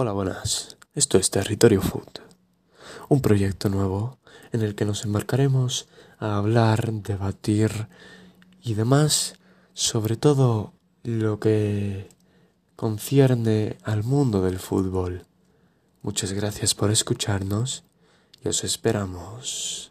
Hola, buenas. Esto es Territorio Food, un proyecto nuevo en el que nos embarcaremos a hablar, debatir y demás sobre todo lo que concierne al mundo del fútbol. Muchas gracias por escucharnos y os esperamos.